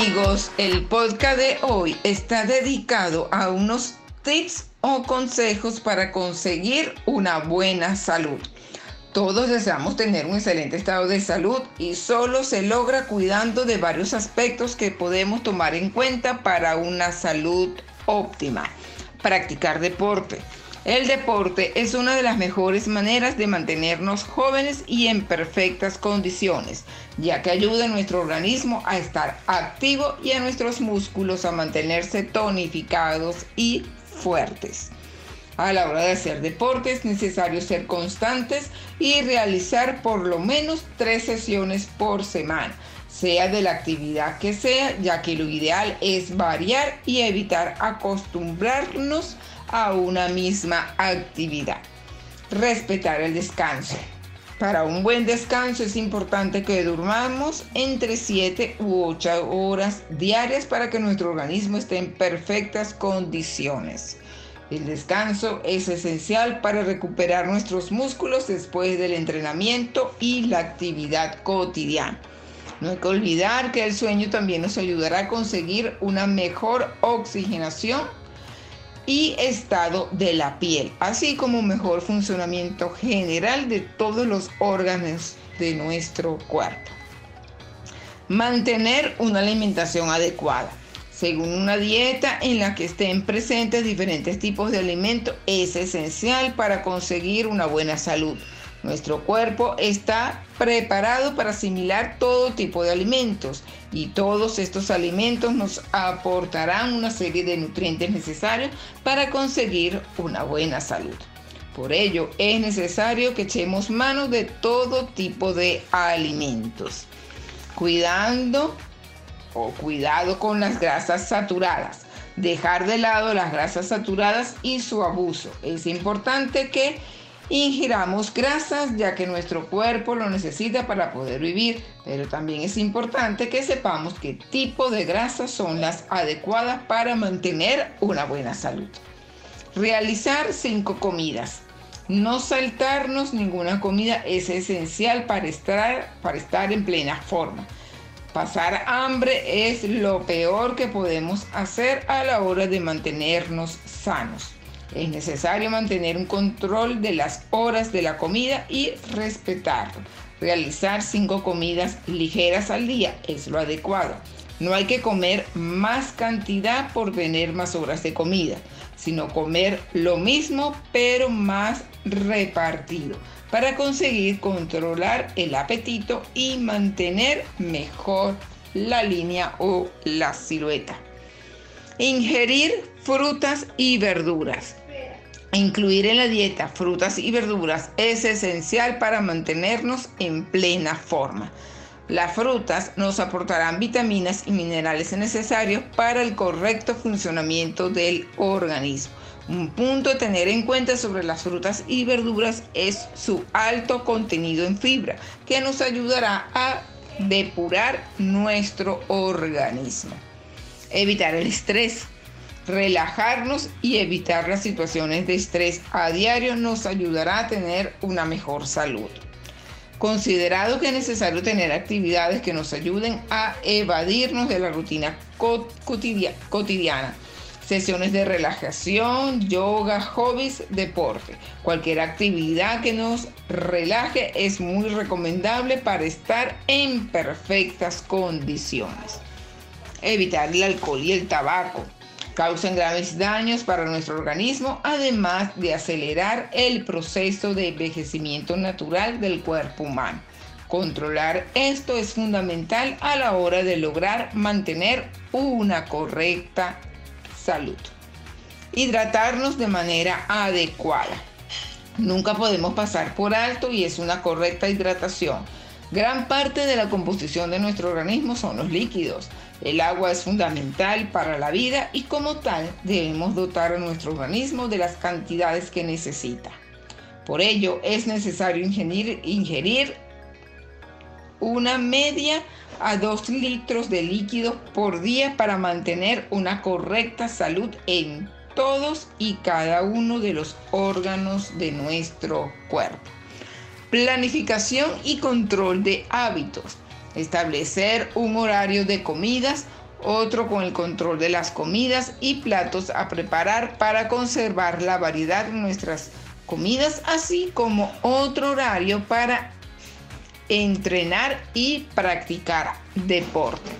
amigos, el podcast de hoy está dedicado a unos tips o consejos para conseguir una buena salud. Todos deseamos tener un excelente estado de salud y solo se logra cuidando de varios aspectos que podemos tomar en cuenta para una salud óptima. Practicar deporte. El deporte es una de las mejores maneras de mantenernos jóvenes y en perfectas condiciones, ya que ayuda a nuestro organismo a estar activo y a nuestros músculos a mantenerse tonificados y fuertes. A la hora de hacer deporte es necesario ser constantes y realizar por lo menos tres sesiones por semana, sea de la actividad que sea, ya que lo ideal es variar y evitar acostumbrarnos a una misma actividad. Respetar el descanso. Para un buen descanso es importante que durmamos entre 7 u 8 horas diarias para que nuestro organismo esté en perfectas condiciones. El descanso es esencial para recuperar nuestros músculos después del entrenamiento y la actividad cotidiana. No hay que olvidar que el sueño también nos ayudará a conseguir una mejor oxigenación y estado de la piel, así como mejor funcionamiento general de todos los órganos de nuestro cuerpo. Mantener una alimentación adecuada. Según una dieta en la que estén presentes diferentes tipos de alimentos es esencial para conseguir una buena salud. Nuestro cuerpo está preparado para asimilar todo tipo de alimentos y todos estos alimentos nos aportarán una serie de nutrientes necesarios para conseguir una buena salud. Por ello es necesario que echemos mano de todo tipo de alimentos, cuidando o cuidado con las grasas saturadas. Dejar de lado las grasas saturadas y su abuso. Es importante que ingiramos grasas ya que nuestro cuerpo lo necesita para poder vivir, pero también es importante que sepamos qué tipo de grasas son las adecuadas para mantener una buena salud. Realizar cinco comidas. No saltarnos ninguna comida es esencial para estar, para estar en plena forma. Pasar hambre es lo peor que podemos hacer a la hora de mantenernos sanos. Es necesario mantener un control de las horas de la comida y respetarlo. Realizar cinco comidas ligeras al día es lo adecuado. No hay que comer más cantidad por tener más horas de comida, sino comer lo mismo pero más repartido para conseguir controlar el apetito y mantener mejor la línea o la silueta. Ingerir frutas y verduras. Incluir en la dieta frutas y verduras es esencial para mantenernos en plena forma. Las frutas nos aportarán vitaminas y minerales necesarios para el correcto funcionamiento del organismo. Un punto a tener en cuenta sobre las frutas y verduras es su alto contenido en fibra, que nos ayudará a depurar nuestro organismo. Evitar el estrés. Relajarnos y evitar las situaciones de estrés a diario nos ayudará a tener una mejor salud. Considerado que es necesario tener actividades que nos ayuden a evadirnos de la rutina cotidiana. Sesiones de relajación, yoga, hobbies, deporte. Cualquier actividad que nos relaje es muy recomendable para estar en perfectas condiciones. Evitar el alcohol y el tabaco causan graves daños para nuestro organismo, además de acelerar el proceso de envejecimiento natural del cuerpo humano. Controlar esto es fundamental a la hora de lograr mantener una correcta salud. Hidratarnos de manera adecuada. Nunca podemos pasar por alto y es una correcta hidratación. Gran parte de la composición de nuestro organismo son los líquidos. El agua es fundamental para la vida y como tal debemos dotar a nuestro organismo de las cantidades que necesita. Por ello es necesario ingerir, una media a 2 litros de líquido por día para mantener una correcta salud en todos y cada uno de los órganos de nuestro cuerpo. Planificación y control de hábitos. Establecer un horario de comidas otro con el control de las comidas y platos a preparar para conservar la variedad de nuestras comidas, así como otro horario para entrenar y practicar deporte.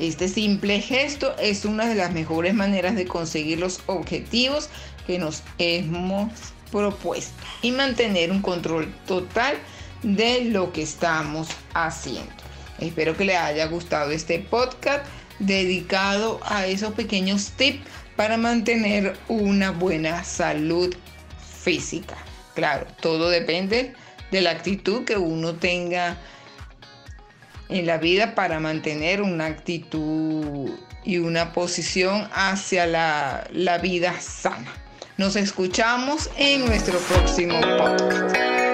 Este simple gesto es una de las mejores maneras de conseguir los objetivos que nos hemos propuesto y mantener un control total de lo que estamos haciendo. Espero que les haya gustado este podcast dedicado a esos pequeños tips para mantener una buena salud física. Claro, todo depende de la actitud que uno tenga en la vida para mantener una actitud y una posición hacia la, la vida sana. Nos escuchamos en nuestro próximo podcast.